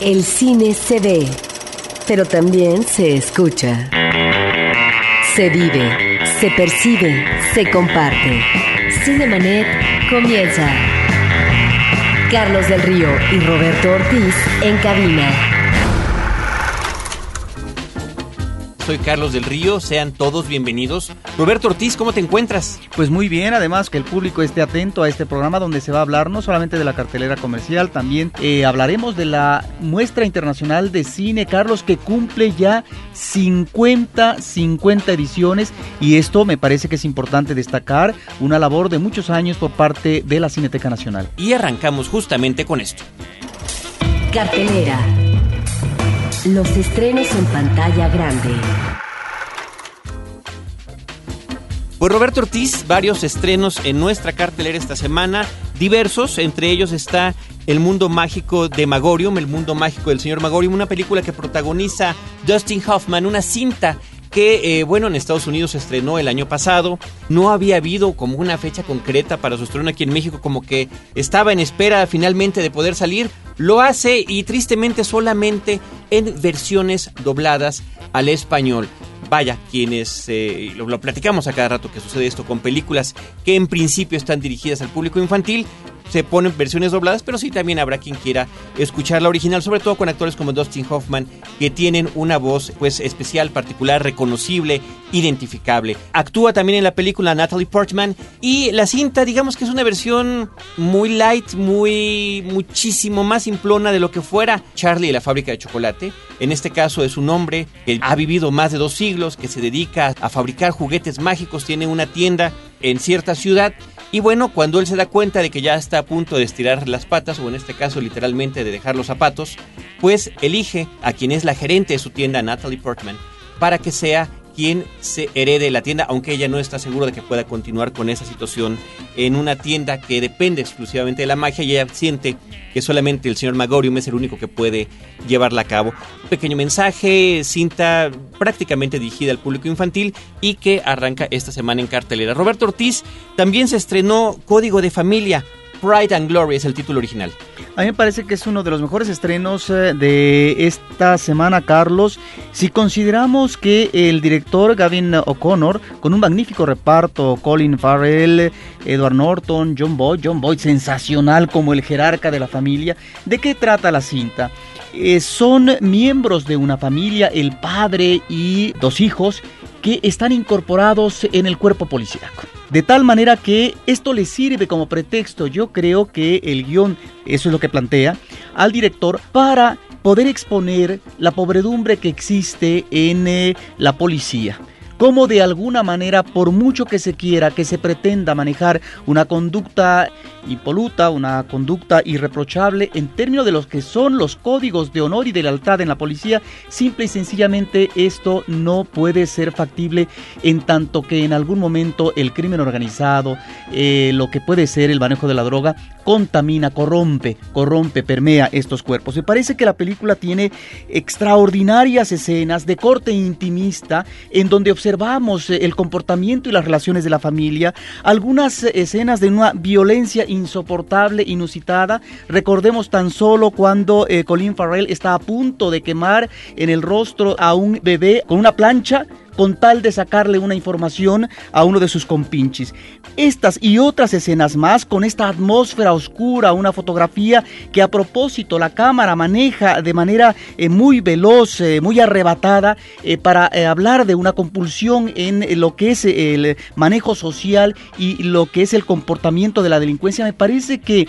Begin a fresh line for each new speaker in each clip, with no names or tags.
El cine se ve, pero también se escucha. Se vive, se percibe, se comparte. Cinemanet comienza. Carlos del Río y Roberto Ortiz en cabina.
Soy Carlos del Río, sean todos bienvenidos. Roberto Ortiz, ¿cómo te encuentras?
Pues muy bien, además que el público esté atento a este programa donde se va a hablar no solamente de la cartelera comercial, también eh, hablaremos de la muestra internacional de cine, Carlos, que cumple ya 50, 50 ediciones y esto me parece que es importante destacar, una labor de muchos años por parte de la Cineteca Nacional.
Y arrancamos justamente con esto.
Cartelera. Los estrenos en pantalla grande.
Pues Roberto Ortiz, varios estrenos en nuestra cartelera esta semana, diversos, entre ellos está El mundo mágico de Magorium, El mundo mágico del señor Magorium, una película que protagoniza Dustin Hoffman, una cinta que, eh, bueno, en Estados Unidos se estrenó el año pasado. No había habido como una fecha concreta para su estreno aquí en México, como que estaba en espera finalmente de poder salir. Lo hace y tristemente solamente en versiones dobladas al español. Vaya, quienes eh, lo, lo, platicamos a cada rato que sucede esto con películas que en principio están dirigidas al público infantil, se ponen versiones dobladas, pero sí también habrá quien quiera escuchar la original, sobre todo con actores como Dustin Hoffman, que tienen una voz pues especial, particular, reconocible, identificable. Actúa también en la película Natalie Portman y la cinta, digamos que es una versión muy light, muy muchísimo más simplona de lo que fuera Charlie y la fábrica de chocolate. En este caso es un hombre que ha vivido más de dos siglos, que se dedica a fabricar juguetes mágicos, tiene una tienda en cierta ciudad y bueno, cuando él se da cuenta de que ya está a punto de estirar las patas, o en este caso literalmente de dejar los zapatos, pues elige a quien es la gerente de su tienda, Natalie Portman, para que sea quien se herede la tienda, aunque ella no está segura de que pueda continuar con esa situación en una tienda que depende exclusivamente de la magia y ella siente que solamente el señor Magorium es el único que puede llevarla a cabo. pequeño mensaje, cinta prácticamente dirigida al público infantil y que arranca esta semana en cartelera. Roberto Ortiz también se estrenó Código de Familia, Pride and Glory es el título original.
A mí me parece que es uno de los mejores estrenos eh, de esta semana, Carlos. Si consideramos que el director Gavin O'Connor, con un magnífico reparto, Colin Farrell, Edward Norton, John Boyd, John Boyd sensacional como el jerarca de la familia, ¿de qué trata la cinta? Eh, son miembros de una familia, el padre y dos hijos, que están incorporados en el cuerpo policíaco. De tal manera que esto le sirve como pretexto, yo creo que el guion, eso es lo que plantea, al director para poder exponer la pobredumbre que existe en eh, la policía cómo de alguna manera, por mucho que se quiera, que se pretenda manejar una conducta impoluta, una conducta irreprochable en términos de los que son los códigos de honor y de lealtad en la policía, simple y sencillamente esto no puede ser factible en tanto que en algún momento el crimen organizado, eh, lo que puede ser el manejo de la droga, contamina, corrompe, corrompe, permea estos cuerpos. Me parece que la película tiene extraordinarias escenas de corte intimista en donde observamos eh, el comportamiento y las relaciones de la familia, algunas escenas de una violencia insoportable, inusitada. Recordemos tan solo cuando eh, Colin Farrell está a punto de quemar en el rostro a un bebé con una plancha con tal de sacarle una información a uno de sus compinches. Estas y otras escenas más con esta atmósfera oscura, una fotografía que a propósito la cámara maneja de manera eh, muy veloz, eh, muy arrebatada, eh, para hablar de una compulsión en lo que es el manejo social y lo que es el comportamiento de la delincuencia. Me parece que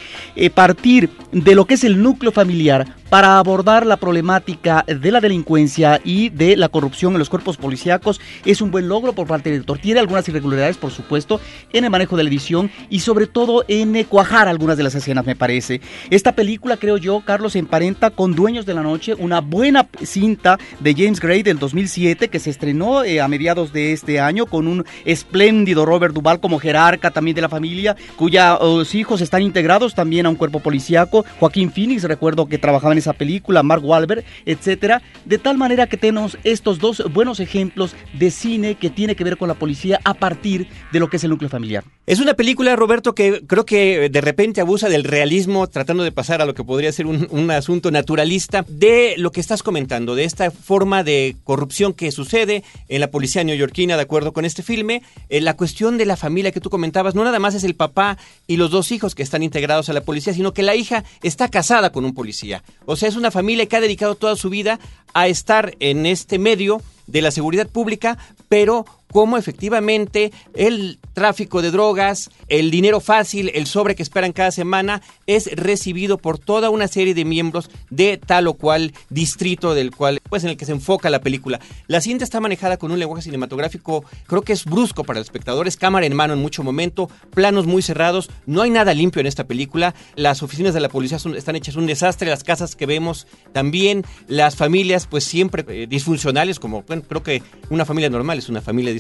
partir de lo que es el núcleo familiar, para abordar la problemática de la delincuencia y de la corrupción en los cuerpos policíacos es un buen logro por parte del director. Tiene algunas irregularidades, por supuesto, en el manejo de la edición y sobre todo en cuajar algunas de las escenas, me parece. Esta película, creo yo, Carlos, se emparenta con Dueños de la Noche, una buena cinta de James Gray del 2007 que se estrenó eh, a mediados de este año con un espléndido Robert Duvall como jerarca también de la familia, cuyos hijos están integrados también a un cuerpo policíaco. Joaquín Phoenix, recuerdo que trabajaba en esa película, Mark Wahlberg, etcétera, de tal manera que tenemos estos dos buenos ejemplos de cine que tiene que ver con la policía a partir de lo que es el núcleo familiar.
Es una película, Roberto, que creo que de repente abusa del realismo, tratando de pasar a lo que podría ser un, un asunto naturalista de lo que estás comentando, de esta forma de corrupción que sucede en la policía neoyorquina, de acuerdo con este filme. Eh, la cuestión de la familia que tú comentabas, no nada más es el papá y los dos hijos que están integrados a la policía, sino que la hija está casada con un policía. O sea, es una familia que ha dedicado toda su vida a estar en este medio de la seguridad pública, pero cómo efectivamente el tráfico de drogas, el dinero fácil, el sobre que esperan cada semana es recibido por toda una serie de miembros de tal o cual distrito del cual pues en el que se enfoca la película. La cinta está manejada con un lenguaje cinematográfico, creo que es brusco para el espectador, es cámara en mano en mucho momento, planos muy cerrados, no hay nada limpio en esta película, las oficinas de la policía están hechas un desastre, las casas que vemos también, las familias pues siempre eh, disfuncionales, como creo que una familia normal es una familia disfuncional,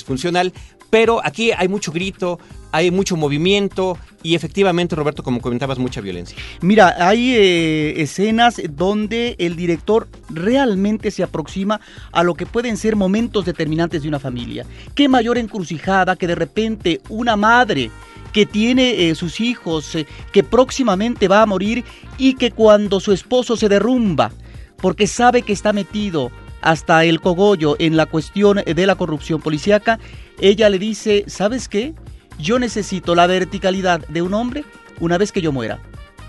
pero aquí hay mucho grito, hay mucho movimiento y efectivamente, Roberto, como comentabas, mucha violencia.
Mira, hay eh, escenas donde el director realmente se aproxima a lo que pueden ser momentos determinantes de una familia. Qué mayor encrucijada que de repente una madre que tiene eh, sus hijos, eh, que próximamente va a morir y que cuando su esposo se derrumba, porque sabe que está metido hasta el cogollo en la cuestión de la corrupción policíaca, ella le dice, ¿sabes qué? Yo necesito la verticalidad de un hombre una vez que yo muera.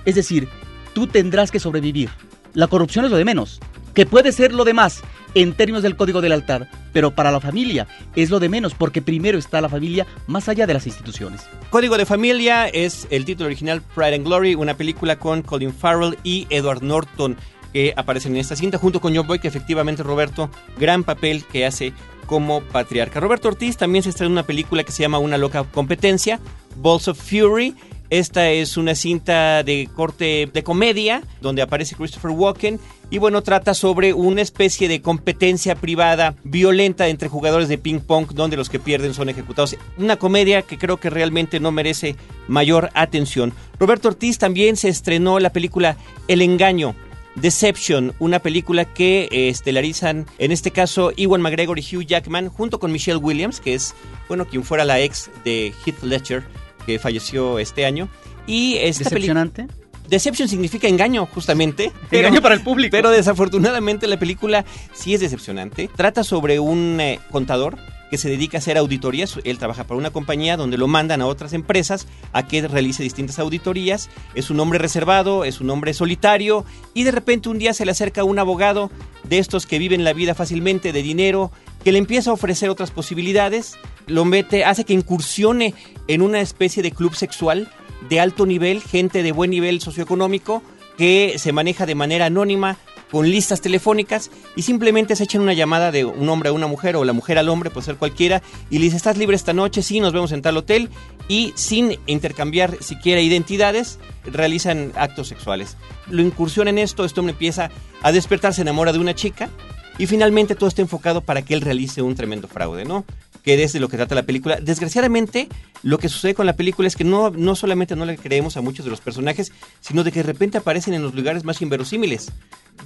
Es decir, tú tendrás que sobrevivir. La corrupción es lo de menos, que puede ser lo de más en términos del código del altar, pero para la familia es lo de menos porque primero está la familia más allá de las instituciones.
Código de familia es el título original Pride and Glory, una película con Colin Farrell y Edward Norton que aparecen en esta cinta, junto con John Boy, que efectivamente Roberto, gran papel que hace como patriarca. Roberto Ortiz también se estrena una película que se llama Una loca competencia, Balls of Fury. Esta es una cinta de corte de comedia donde aparece Christopher Walken y bueno, trata sobre una especie de competencia privada violenta entre jugadores de ping pong donde los que pierden son ejecutados. Una comedia que creo que realmente no merece mayor atención. Roberto Ortiz también se estrenó la película El engaño Deception, una película que eh, estelarizan, en este caso, Iwan McGregor y Hugh Jackman, junto con Michelle Williams, que es, bueno, quien fuera la ex de Heath Ledger, que falleció este año. Y esta
¿Decepcionante?
Deception significa engaño, justamente.
engaño para el público.
Pero desafortunadamente la película sí es decepcionante. Trata sobre un eh, contador que se dedica a hacer auditorías. Él trabaja para una compañía donde lo mandan a otras empresas a que realice distintas auditorías. Es un hombre reservado, es un hombre solitario y de repente un día se le acerca un abogado de estos que viven la vida fácilmente de dinero, que le empieza a ofrecer otras posibilidades, lo mete, hace que incursione en una especie de club sexual de alto nivel, gente de buen nivel socioeconómico que se maneja de manera anónima con listas telefónicas y simplemente se echan una llamada de un hombre a una mujer o la mujer al hombre, puede ser cualquiera, y le dice, ¿estás libre esta noche? Sí, nos vemos en tal hotel y sin intercambiar siquiera identidades, realizan actos sexuales. Lo incursiona en esto, este hombre empieza a despertar, se enamora de una chica y finalmente todo está enfocado para que él realice un tremendo fraude, ¿no? Que es de lo que trata la película. Desgraciadamente, lo que sucede con la película es que no, no solamente no le creemos a muchos de los personajes, sino de que de repente aparecen en los lugares más inverosímiles.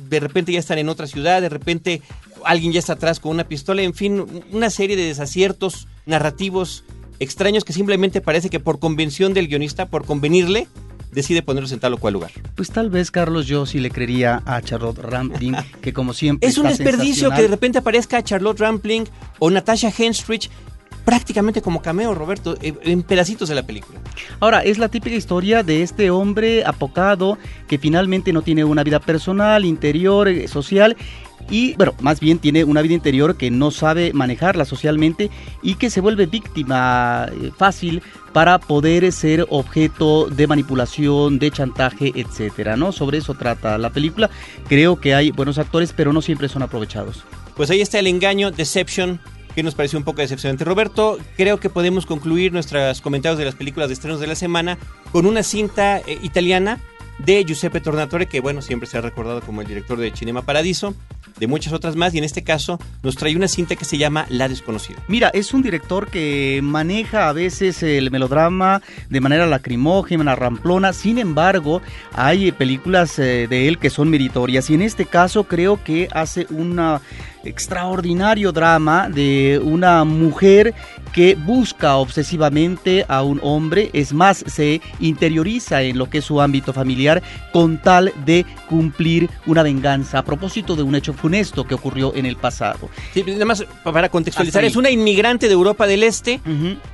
De repente ya están en otra ciudad, de repente alguien ya está atrás con una pistola, en fin, una serie de desaciertos narrativos extraños que simplemente parece que por convención del guionista, por convenirle, decide ponerlos en tal o cual lugar.
Pues tal vez, Carlos, yo sí le creería a Charlotte Rampling, que como siempre.
Es un desperdicio que de repente aparezca Charlotte Rampling o Natasha Henstridge prácticamente como cameo, Roberto, en pedacitos de la película.
Ahora, es la típica historia de este hombre apocado que finalmente no tiene una vida personal, interior, eh, social y, bueno, más bien tiene una vida interior que no sabe manejarla socialmente y que se vuelve víctima eh, fácil para poder ser objeto de manipulación, de chantaje, etcétera, ¿no? Sobre eso trata la película. Creo que hay buenos actores, pero no siempre son aprovechados.
Pues ahí está el engaño, Deception, que nos pareció un poco decepcionante. Roberto, creo que podemos concluir nuestros comentarios de las películas de estrenos de la semana con una cinta eh, italiana de Giuseppe Tornatore, que bueno, siempre se ha recordado como el director de Cinema Paradiso, de muchas otras más, y en este caso nos trae una cinta que se llama La Desconocida.
Mira, es un director que maneja a veces el melodrama de manera lacrimógena, ramplona, sin embargo, hay películas eh, de él que son meritorias, y en este caso creo que hace una extraordinario drama de una mujer que busca obsesivamente a un hombre, es más, se interioriza en lo que es su ámbito familiar con tal de cumplir una venganza a propósito de un hecho funesto que ocurrió en el pasado.
Sí, además, para contextualizar, es una inmigrante de Europa del Este,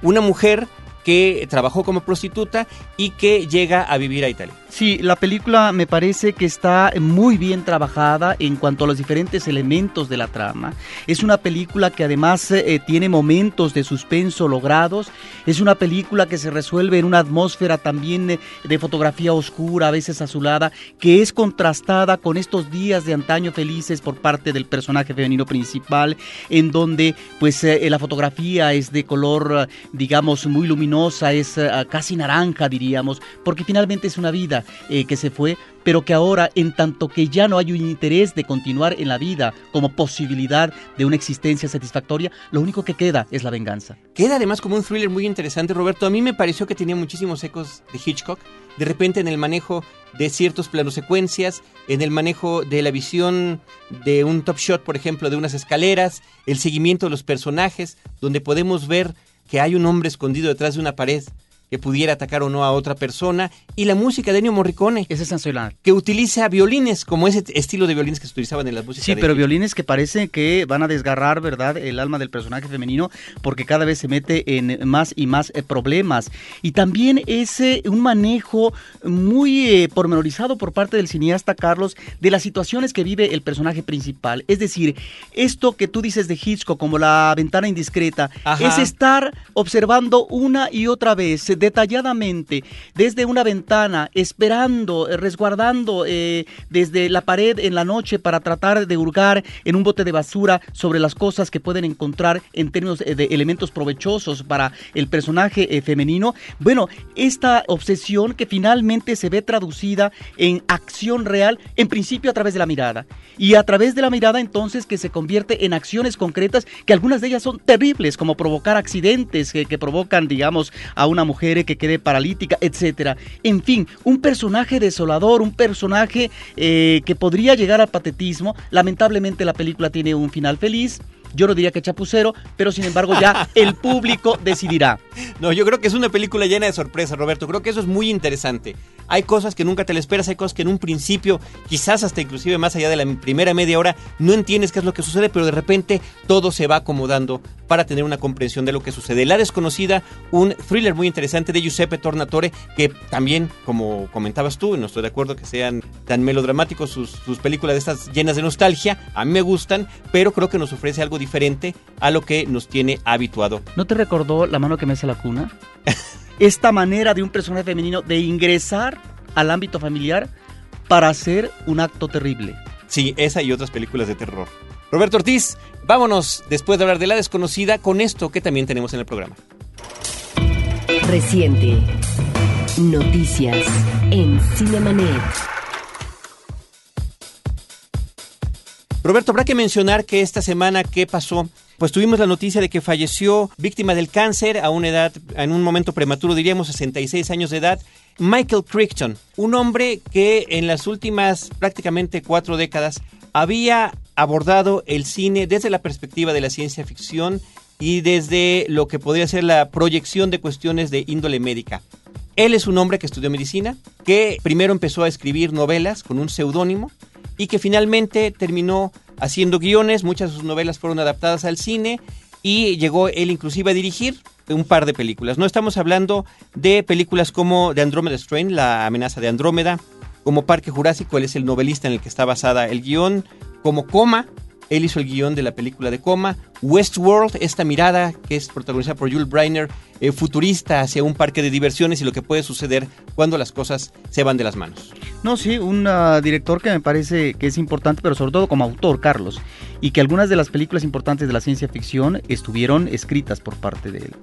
una mujer que trabajó como prostituta y que llega a vivir a Italia.
Sí, la película me parece que está muy bien trabajada en cuanto a los diferentes elementos de la trama. Es una película que además eh, tiene momentos de suspenso logrados. Es una película que se resuelve en una atmósfera también eh, de fotografía oscura, a veces azulada, que es contrastada con estos días de antaño felices por parte del personaje femenino principal, en donde pues eh, la fotografía es de color, digamos, muy luminosa, es casi naranja, diríamos, porque finalmente es una vida eh, que se fue, pero que ahora, en tanto que ya no hay un interés de continuar en la vida como posibilidad de una existencia satisfactoria, lo único que queda es la venganza.
Queda además como un thriller muy interesante, Roberto. A mí me pareció que tenía muchísimos ecos de Hitchcock. De repente en el manejo de ciertos planos secuencias, en el manejo de la visión de un top shot, por ejemplo, de unas escaleras, el seguimiento de los personajes, donde podemos ver que hay un hombre escondido detrás de una pared que pudiera atacar o no a otra persona, y la música de Ennio Morricone.
Es sensacional.
Que utiliza violines, como ese estilo de violines que se utilizaban en las músicas.
Sí, pero violines que parece que van a desgarrar, ¿verdad?, el alma del personaje femenino, porque cada vez se mete en más y más eh, problemas. Y también ese un manejo muy eh, pormenorizado por parte del cineasta Carlos de las situaciones que vive el personaje principal. Es decir, esto que tú dices de Hitchcock como la ventana indiscreta, es estar observando una y otra vez detalladamente desde una ventana, esperando, eh, resguardando eh, desde la pared en la noche para tratar de hurgar en un bote de basura sobre las cosas que pueden encontrar en términos eh, de elementos provechosos para el personaje femenino. Bueno, esta obsesión que finalmente se ve traducida en acción real, en principio a través de la mirada. Y a través de la mirada entonces que se convierte en acciones concretas que algunas de ellas son terribles, como provocar accidentes que, que provocan, digamos, a una mujer que quede paralítica, etcétera. En fin, un personaje desolador, un personaje eh, que podría llegar al patetismo. Lamentablemente la película tiene un final feliz. Yo no diría que chapucero, pero sin embargo ya el público decidirá.
No, yo creo que es una película llena de sorpresas, Roberto. Creo que eso es muy interesante. Hay cosas que nunca te le esperas, hay cosas que en un principio, quizás hasta inclusive más allá de la primera media hora, no entiendes qué es lo que sucede, pero de repente todo se va acomodando para tener una comprensión de lo que sucede. La desconocida, un thriller muy interesante de Giuseppe Tornatore, que también, como comentabas tú, no estoy de acuerdo que sean tan melodramáticos sus, películas de estas llenas de nostalgia, a mí me gustan, pero creo que nos ofrece algo diferente a lo que nos tiene habituado.
¿No te recordó la mano que me hace la Esta manera de un personaje femenino de ingresar al ámbito familiar para hacer un acto terrible.
Sí, esa y otras películas de terror. Roberto Ortiz, vámonos después de hablar de la desconocida con esto que también tenemos en el programa.
Reciente. Noticias en Cinemanet.
Roberto, habrá que mencionar que esta semana ¿qué pasó, pues tuvimos la noticia de que falleció víctima del cáncer a una edad, en un momento prematuro, diríamos 66 años de edad, Michael Crichton, un hombre que en las últimas prácticamente cuatro décadas había abordado el cine desde la perspectiva de la ciencia ficción y desde lo que podría ser la proyección de cuestiones de índole médica. Él es un hombre que estudió medicina, que primero empezó a escribir novelas con un seudónimo, y que finalmente terminó haciendo guiones, muchas de sus novelas fueron adaptadas al cine y llegó él inclusive a dirigir un par de películas. No estamos hablando de películas como The Andromeda Strain, La amenaza de Andrómeda, como Parque Jurásico, él es el novelista en el que está basada el guion, como Coma, Él hizo el guion de la película de Coma. Westworld, esta mirada que es protagonizada por Jules Briner, eh, futurista hacia un parque de diversiones y lo que puede suceder cuando las cosas se van de las manos.
No, sí, un uh, director que me parece que es importante, pero sobre todo como autor, Carlos, y que algunas de las películas importantes de la ciencia ficción estuvieron escritas por parte de él.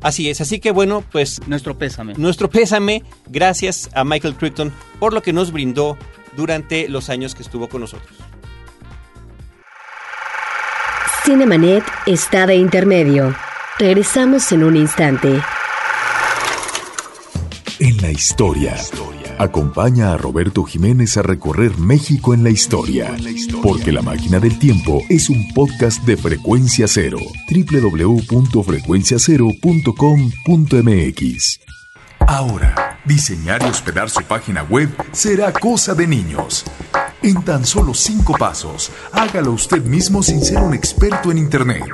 Así es, así que bueno, pues
nuestro pésame.
Nuestro pésame, gracias a Michael Crichton por lo que nos brindó durante los años que estuvo con nosotros.
Cinemanet está de intermedio. Regresamos en un instante.
En la historia. Acompaña a Roberto Jiménez a recorrer México en la historia. Porque La Máquina del Tiempo es un podcast de frecuencia cero. www.frecuenciacero.com.mx. Ahora, diseñar y hospedar su página web será cosa de niños. En tan solo cinco pasos, hágalo usted mismo sin ser un experto en Internet.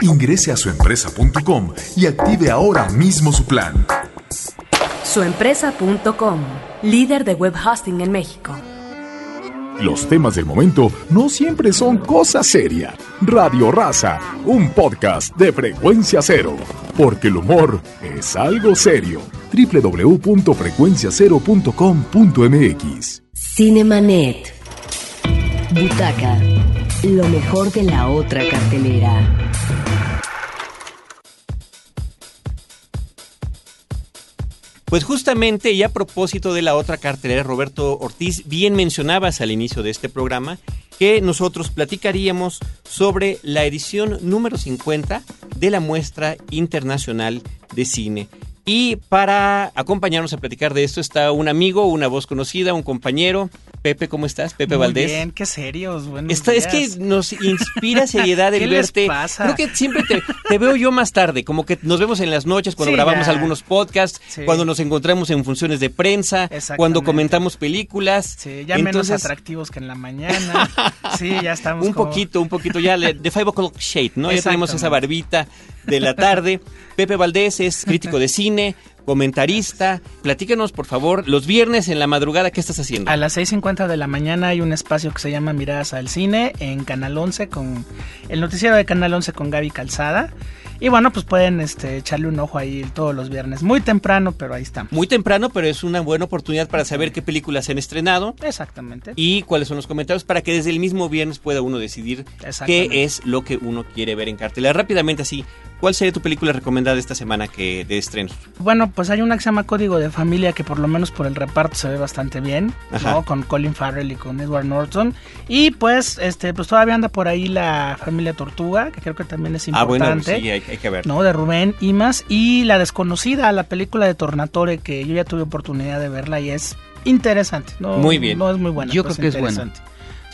Ingrese a suempresa.com y active ahora mismo su plan.
Suempresa.com, líder de web hosting en México.
Los temas del momento no siempre son cosa seria. Radio Raza, un podcast de frecuencia cero. Porque el humor es algo serio. www.frecuenciacero.com.mx
Cinemanet. Butaca. Lo mejor de la otra cartelera.
Pues justamente y a propósito de la otra cartelera, Roberto Ortiz, bien mencionabas al inicio de este programa que nosotros platicaríamos sobre la edición número 50 de la muestra internacional de cine. Y para acompañarnos a platicar de esto está un amigo, una voz conocida, un compañero. Pepe, ¿cómo estás? Pepe
Muy
Valdés.
Bien, qué serios, bueno.
es que nos inspira seriedad el
¿Qué les
verte.
pasa?
Creo que siempre te, te veo yo más tarde, como que nos vemos en las noches cuando
Sí,
grabamos
ya.
algunos podcasts,
Sí.
cuando nos encontramos en funciones de prensa, cuando comentamos películas.
Sí, ya menos
Entonces,
atractivos que en la mañana. Sí, ya estamos
Un
como-
poquito, un poquito ya le- de Five O'Clock Shade, ¿no? Ya tenemos esa barbita de la tarde. Pepe Valdés es crítico de cine, comentarista. Platícanos, por favor, los viernes en la madrugada, ¿qué estás haciendo?
A las 6.50 de la mañana hay un espacio que se llama Miradas al Cine en Canal 11 con el noticiero de Canal 11 con Gaby Calzada. Y bueno, pues pueden este, echarle un ojo ahí todos los viernes. Muy temprano, pero ahí estamos.
Muy temprano, pero es una buena oportunidad para saber qué películas se han estrenado
Exactamente.
y cuáles son los comentarios para que desde el mismo viernes pueda uno decidir qué es lo que uno quiere ver en cartelera. Rápidamente así, ¿cuál sería tu película recomendada esta semana que de estrenos?
Bueno, pues hay una que se llama Código de Familia que por lo menos por el reparto se ve bastante bien,
Ajá.
¿no? Con Colin Farrell y con Edward Norton. Y pues, este, pues todavía anda por ahí la familia Tortuga, que creo que también es
Ah, bueno,
importante.
sí, hay, hay que ver.
¿no? De Rubén Imas y La Desconocida, la película de Tornatore que yo ya tuve oportunidad de verla y es interesante. No,
Muy bien.
No es muy buena.
Yo creo que es buena.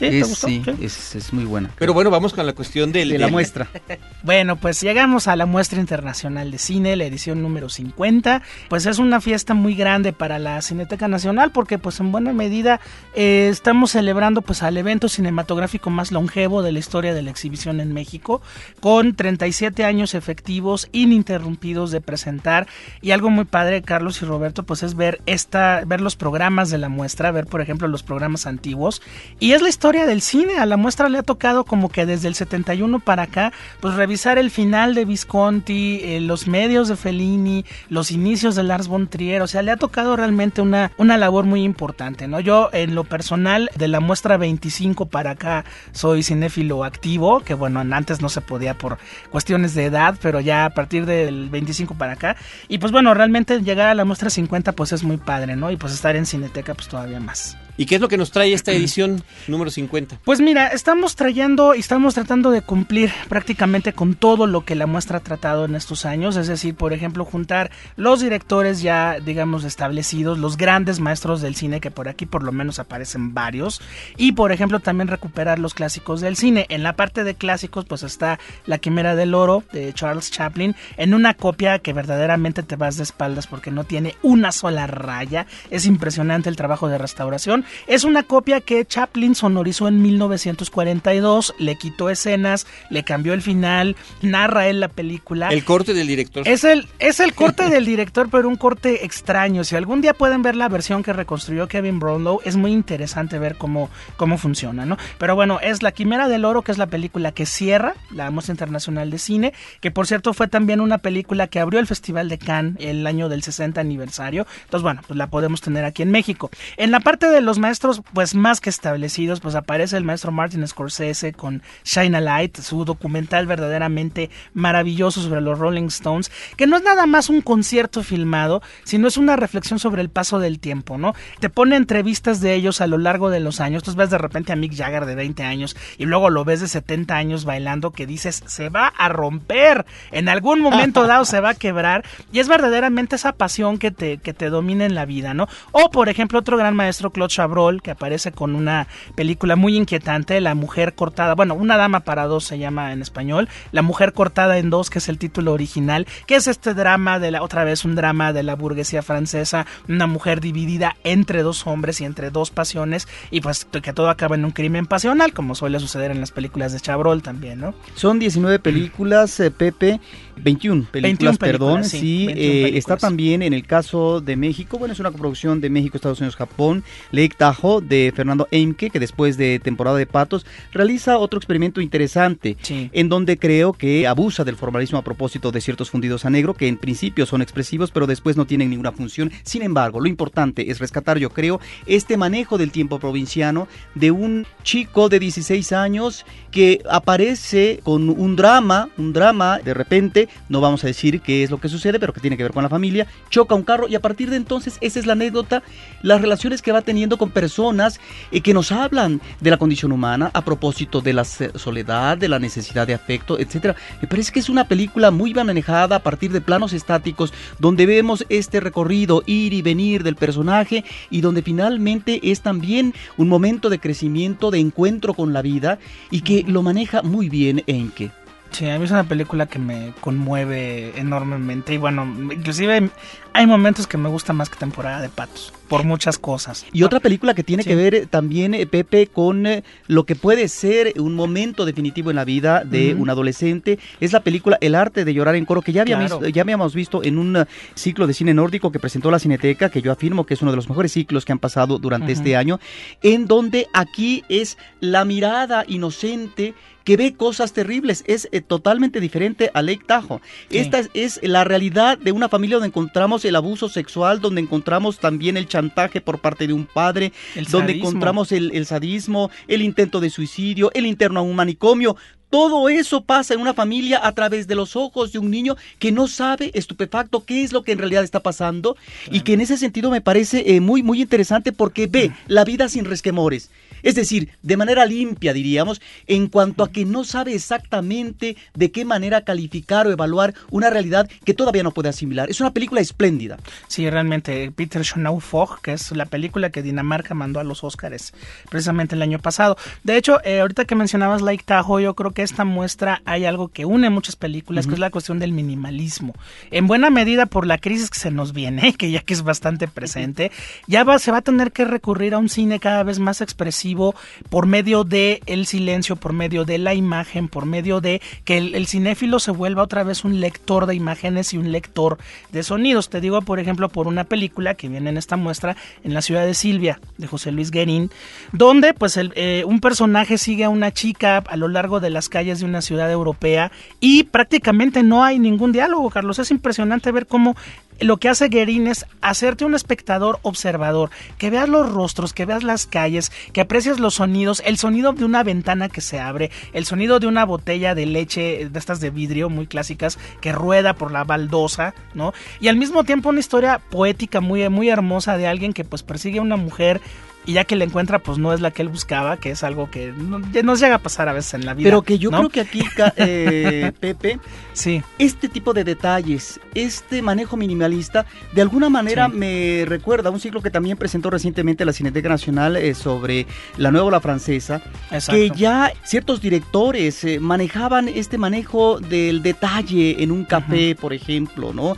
Interesante. ¿Sí? ¿Te
Es,
gustó?
sí,
Sí.
es, es muy buena.
Pero bueno, vamos con la cuestión del,
de la
del-
muestra.
Bueno, pues llegamos a la muestra internacional de cine, la edición número 50. Pues es una fiesta muy grande para la Cineteca Nacional porque pues en buena medida eh, estamos celebrando pues al evento cinematográfico más longevo de la historia de la exhibición en México con 37 años efectivos ininterrumpidos de presentar y algo muy padre Carlos y Roberto pues es ver esta ver los programas de la muestra, ver por ejemplo los programas antiguos y es la historia del cine, a la muestra le ha tocado como que desde el 71 para acá, pues revisar el final de Visconti, eh, los medios de Fellini, los inicios de Lars von Trier, o sea, le ha tocado realmente una, una labor muy importante, ¿no? Yo en lo personal de la muestra 25 para acá soy cinéfilo activo, que bueno, antes no se podía por cuestiones de edad, pero ya a partir del 25 para acá, y pues bueno, realmente llegar a la muestra 50 pues es muy padre, ¿no? Y pues estar en Cineteca pues todavía más.
¿Y qué es lo que nos trae esta edición número 50?
Pues mira, estamos trayendo y estamos tratando de cumplir prácticamente con todo lo que la muestra ha tratado en estos años, es decir, por ejemplo, juntar los directores ya, digamos, establecidos, los grandes maestros del cine, que por aquí por lo menos aparecen varios, y por ejemplo también recuperar los clásicos del cine. En la parte de clásicos, pues está La Quimera del Oro de Charles Chaplin, en una copia que verdaderamente te vas de espaldas porque no tiene una sola raya, es impresionante el trabajo de restauración. Es una copia que Chaplin sonorizó en 1942, le quitó escenas, le cambió el final, narra él la película.
El corte del director.
Es el, es el corte del director, pero un corte extraño. Si algún día pueden ver la versión que reconstruyó Kevin Brownlow, es muy interesante ver cómo, cómo funciona, ¿no? Pero bueno, es La Quimera del Oro, que es la película que cierra la Muestra Internacional de Cine, que por cierto fue también una película que abrió el Festival de Cannes el año del 60 aniversario. Entonces, bueno, pues la podemos tener aquí en México. En la parte de los maestros, pues más que establecidos, pues aparece el maestro Martin Scorsese con Shine a Light, su documental verdaderamente maravilloso sobre los Rolling Stones, que no es nada más un concierto filmado, sino es una reflexión sobre el paso del tiempo, ¿no? Te pone entrevistas de ellos a lo largo de los años. Tú ves de repente a Mick Jagger de 20 años y luego lo ves de 70 años bailando que dices, se va a romper, en algún momento dado se va a quebrar y es verdaderamente esa pasión que te, que te domina en la vida, ¿no? O por ejemplo otro gran maestro, Claude Chabrol, que aparece con una película muy inquietante, La mujer cortada, bueno, Una dama para dos se llama en español, La mujer cortada en dos, que es el título original, que es este drama de la, otra vez un drama de la burguesía francesa, una mujer dividida entre dos hombres y entre dos pasiones y pues que todo acaba en un crimen pasional, como suele suceder en las películas de Chabrol también, ¿no?
Son 19 películas, eh, Pepe, 21 películas, perdón, sí, eh, está también en el caso de México, bueno, es una coproducción de México, Estados Unidos, Japón, Lake Tahoe de Fernando Eimke, que después de temporada de patos realiza otro experimento interesante, en donde creo que abusa del formalismo a propósito de ciertos fundidos a negro, que en principio son expresivos, pero después no tienen ninguna función. Sin embargo, lo importante es rescatar, yo creo, este manejo del tiempo provinciano de un chico de 16 años que aparece con un drama, un drama de repente, no vamos a decir qué es lo que sucede, pero que tiene que ver con la familia, choca un carro y a partir de entonces esa es la anécdota, las relaciones que va teniendo con personas eh, que nos hablan de la condición humana a propósito de la soledad, de la necesidad de afecto, etcétera. Me parece que es una película muy bien manejada a partir de planos estáticos donde vemos este recorrido ir y venir del personaje y donde finalmente es también un momento de crecimiento, de encuentro con la vida y que lo maneja muy bien Enke.
Sí, a mí es una película que me conmueve enormemente y bueno, inclusive hay momentos que me gusta más que temporada de patos, por muchas cosas.
Y otra película que tiene que ver eh, también, eh, Pepe, con eh, lo que puede ser un momento definitivo en la vida de un adolescente, es la película El arte de llorar en coro, que ya, ya habíamos visto en un ciclo de cine nórdico que presentó la Cineteca, que yo afirmo que es uno de los mejores ciclos que han pasado durante este año, en donde aquí es la mirada inocente que ve cosas terribles. Es totalmente diferente a Lake Tahoe. Esta es, la realidad de una familia donde encontramos el abuso sexual, donde encontramos también el chantaje por parte de un padre, donde encontramos el, el sadismo, el intento de suicidio, el interno a un manicomio. Todo eso pasa en una familia a través de los ojos de un niño que no sabe estupefacto qué es lo que en realidad está pasando y que en ese sentido me parece eh, muy muy interesante porque ve la vida sin resquemores. Es decir, de manera limpia diríamos, en cuanto a que no sabe exactamente de qué manera calificar o evaluar una realidad que todavía no puede asimilar. Es una película espléndida.
Sí, realmente. Peter Schnaufog, que es la película que Dinamarca mandó a los Oscars precisamente el año pasado. De hecho, eh, ahorita que mencionabas Lake Tahoe, yo creo que esta muestra hay algo que une muchas películas, que es la cuestión del minimalismo. En buena medida por la crisis que se nos viene, que ya que es bastante presente, ya va, se va a tener que recurrir a un cine cada vez más expresivo por medio de el silencio, por medio de la imagen, por medio de que el, el cinéfilo se vuelva otra vez un lector de imágenes y un lector de sonidos. Te digo, por ejemplo, por una película que viene en esta muestra en la ciudad de Silvia, de José Luis Guerín, donde pues el, eh, un personaje sigue a una chica a lo largo de las calles de una ciudad europea y prácticamente no hay ningún diálogo, Carlos. Es impresionante ver cómo lo que hace Guerin es hacerte un espectador observador, que veas los rostros, que veas las calles, que aprecias los sonidos, el sonido de una ventana que se abre, el sonido de una botella de leche de estas de vidrio muy clásicas que rueda por la baldosa, ¿no? Y al mismo tiempo una historia poética muy, muy hermosa de alguien que pues persigue a una mujer y ya que la encuentra, pues no es la que él buscaba, que es algo que nos llega a pasar a veces en la vida.
Pero que yo creo que aquí, eh, Pepe,
sí.
este tipo de detalles, este manejo minimalista, de alguna manera me recuerda a un ciclo que también presentó recientemente la Cineteca Nacional eh, sobre la nueva la francesa, que ya ciertos directores eh, manejaban este manejo del detalle en un café, por ejemplo, ¿no?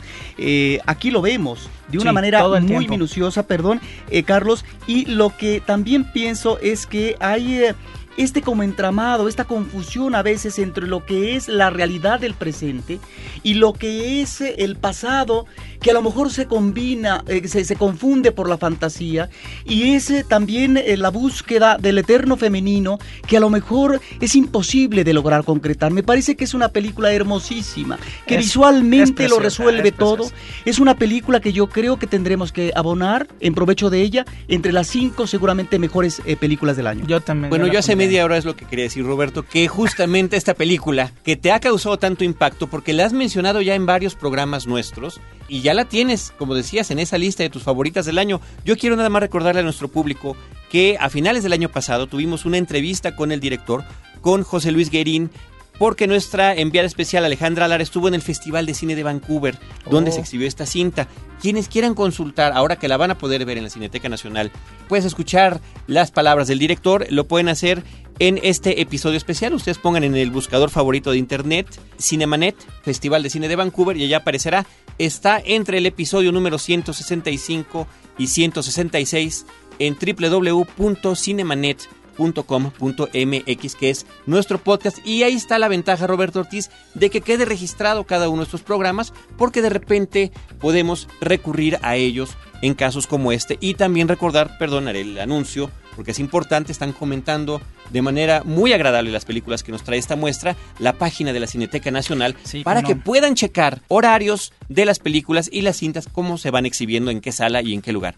aquí lo vemos de una manera muy minuciosa, perdón, Carlos, y lo que también pienso es que hay... Eh, este como entramado, esta confusión a veces entre lo que es la realidad del presente y lo que es eh, el pasado, que a lo mejor se combina, eh, se, confunde por la fantasía, y es eh, también la búsqueda del eterno femenino, que a lo mejor es imposible de lograr concretar. Me parece que es una película hermosísima, que visualmente lo resuelve todo. Es una película que yo creo que tendremos que abonar en provecho de ella entre las cinco seguramente mejores películas del año.
Yo también. Bueno, yo hace media hora es lo que quería decir, Roberto, que justamente esta película que te ha causado tanto impacto, porque la has mencionado ya en varios programas nuestros y ya la tienes, como decías, en esa lista de tus favoritas del año. Yo quiero nada más recordarle a nuestro público que a finales del año pasado tuvimos una entrevista con el director, con José Luis Guerín, porque nuestra enviada especial Alejandra Lara estuvo en el Festival de Cine de Vancouver, donde se oh. exhibió esta cinta. Quienes quieran consultar, ahora que la van a poder ver en la Cineteca Nacional, puedes escuchar las palabras del director, lo pueden hacer en este episodio especial. Ustedes pongan en el buscador favorito de internet Cinemanet, Festival de Cine de Vancouver, y allá aparecerá. Está entre el episodio número 165 y 166 en www.cinemanet.com .com.mx que es nuestro podcast. Y ahí está la ventaja Roberto Ortiz de que quede registrado cada uno de estos programas porque de repente podemos recurrir a ellos en casos como este. Y también recordar, perdonar el anuncio porque es importante, están comentando de manera muy agradable las películas que nos trae esta muestra, la página de la Cineteca Nacional, para que puedan checar horarios de las películas y las cintas, cómo se van exhibiendo, en qué sala y en qué lugar.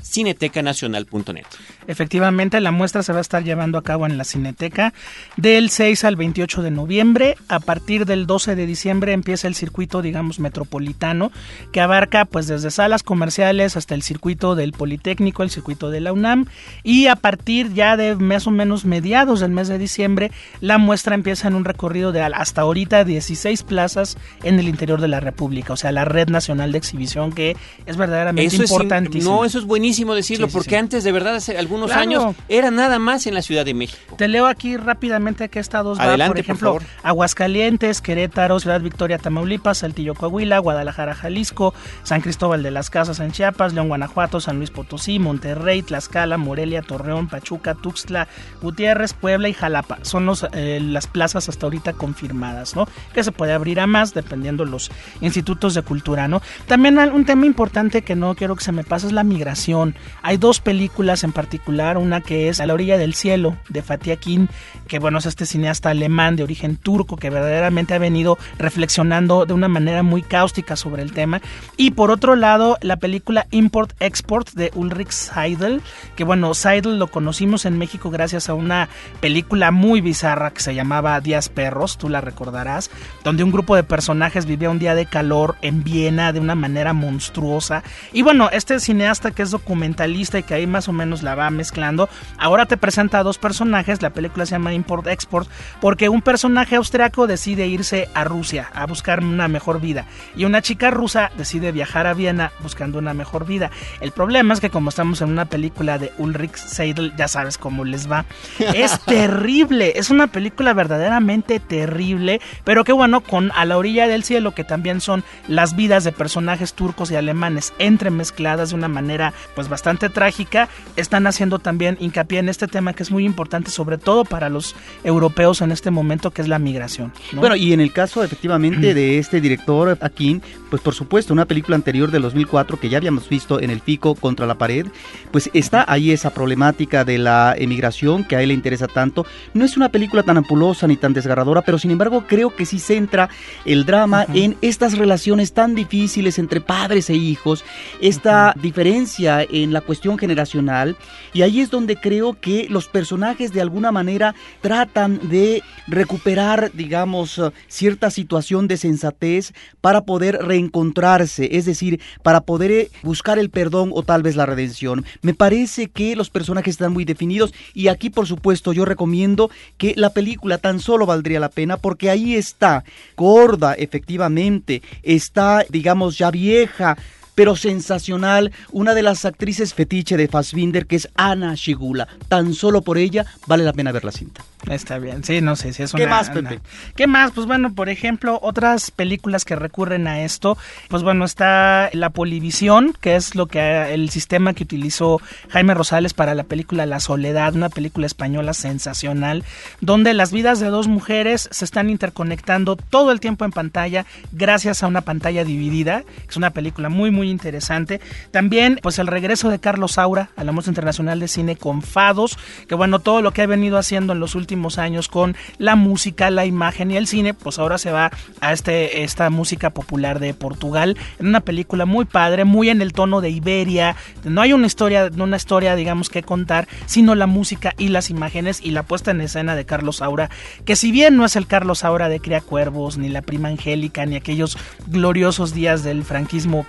www.cinetecanacional.net.
Efectivamente, la muestra se va a estar llevando a cabo en la Cineteca del 6 al 28 de noviembre. A partir del 12 de diciembre empieza el circuito, digamos, metropolitano, que abarca pues desde salas comerciales hasta el circuito del Politécnico, el circuito de la UNAM, y a partir ya de más o menos mediados del mes de diciembre, la muestra empieza en un recorrido de hasta ahorita 16 plazas en el interior de la República, o sea, la red nacional de exhibición que es verdaderamente importante.
No, eso es buenísimo decirlo, porque antes de verdad hace algunos años era nada más en la Ciudad de México.
Te leo aquí rápidamente qué estados va, por ejemplo, Aguascalientes, Querétaro, Ciudad Victoria, Tamaulipas, Saltillo, Coahuila, Guadalajara, Jalisco, San Cristóbal de las Casas en Chiapas, León, Guanajuato, San Luis Potosí, Monterrey, Tlaxcala, Morelia, Torreón, Pachuca, Tuxtla, Gutiérrez, Puebla y Jalapa. Son los, eh, las plazas hasta ahorita confirmadas, ¿no? Que se puede abrir a más dependiendo los institutos de cultura, ¿no? También un tema importante que no quiero que se me pase es la migración. Hay dos películas en particular, una que es A la orilla del cielo de Fatih Akin, que bueno, es este cineasta alemán de origen turco que verdaderamente ha venido reflexionando de una manera muy cáustica sobre el tema. Y por otro lado, la película Import Export de Ulrich Seidel, que bueno, Seidel lo conocimos en México gracias a una película muy bizarra que se llamaba Días Perros, tú la recordarás, donde un grupo de personajes vivía un día de calor en Viena de una manera monstruosa. Y bueno, este cineasta que es documentalista y que ahí más o menos la va mezclando, ahora te presenta a dos personajes, la película se llama Import Export, porque un personaje austriaco decide irse a Rusia a buscar una mejor vida y una chica rusa decide viajar a Viena buscando una mejor vida. El problema es que como estamos en una película de Ulrich Seidel, ya sabes cómo les va. Es terrible, es una película verdaderamente terrible, pero que bueno, con A la orilla del cielo, que también son las vidas de personajes turcos y alemanes entremezcladas de una manera pues bastante trágica, están haciendo también hincapié en este tema que es muy importante, sobre todo para los europeos en este momento, que es la migración.
Bueno, y en el caso efectivamente de este director Akin, pues por supuesto, una película anterior de 2004 que ya habíamos visto en el Pico contra la pared, pues está ahí esa problemática de la emigración que a él le interesa tanto. No es una película tan ampulosa ni tan desgarradora, pero sin embargo creo que sí centra el drama en estas relaciones tan difíciles entre padres e hijos, esta diferencia en la cuestión generacional, y ahí es donde creo que los personajes de alguna manera tratan de recuperar, digamos, cierta situación de sensatez para poder encontrarse, es decir, para poder eh, buscar el perdón o tal vez la redención. Me parece que los personajes están muy definidos y aquí por supuesto yo recomiendo que la película tan solo valdría la pena porque ahí está, gorda efectivamente, está digamos ya vieja, pero sensacional, una de las actrices fetiche de Fassbinder que es Ana Shigula. Tan solo por ella vale la pena ver la cinta.
Está bien, sí, no sé si es
¿Qué
una-
más,
una-
Pepe?
¿Qué más? Pues bueno, por ejemplo, otras películas que recurren a esto, pues bueno, está la Polivisión, que es lo que el sistema que utilizó Jaime Rosales para la película La Soledad, una película española sensacional, donde las vidas de dos mujeres se están interconectando todo el tiempo en pantalla gracias a una pantalla dividida, es una película muy muy interesante. También pues el regreso de Carlos Saura a la Muestra Internacional de Cine con Fados, que bueno, todo lo que ha venido haciendo en los últimos años con la música, la imagen y el cine, pues ahora se va a este esta música popular de Portugal en una película muy padre, muy en el tono de Iberia. No hay una historia, una historia digamos que contar, sino la música y las imágenes y la puesta en escena de Carlos Saura, que si bien no es el Carlos Saura de Cría Cuervos, ni la prima Angélica, ni aquellos gloriosos días del franquismo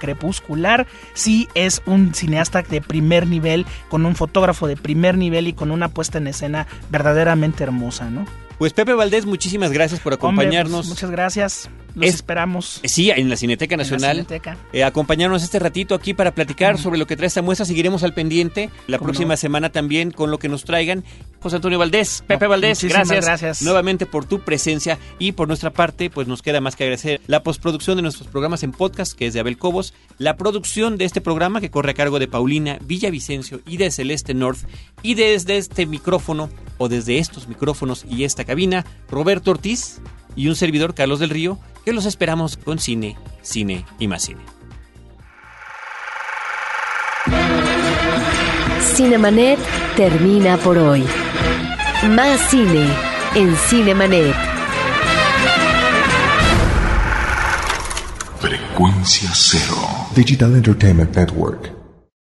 crepuscular, sí es un cineasta de primer nivel, con un fotógrafo de primer nivel y con una puesta en escena verdaderamente hermosa, ¿no?
Pues Pepe Valdés, muchísimas gracias por
Hombre, pues,
acompañarnos.
muchas gracias. Los
Es-
esperamos.
Sí, en la Cineteca
en la
Nacional.
Cineteca.
eh, acompañarnos este ratito aquí para platicar sobre lo que trae esta muestra. Seguiremos al pendiente la próxima
no.
semana también con lo que nos traigan. José Antonio Valdés, Pepe Valdés, gracias,
gracias.
nuevamente por tu presencia y por nuestra parte, pues nos queda más que agradecer la postproducción de nuestros programas en podcast, que es de Abel Cobos, la producción de este programa que corre a cargo de Paulina Villavicencio y de Celeste North, y desde este micrófono o desde estos micrófonos y esta cabina, Roberto Ortiz y un servidor Carlos del Río, que los esperamos con cine, cine y más cine.
Cinemanet termina por hoy. Más cine en Cinemanet.
Frecuencia cero. Digital Entertainment Network.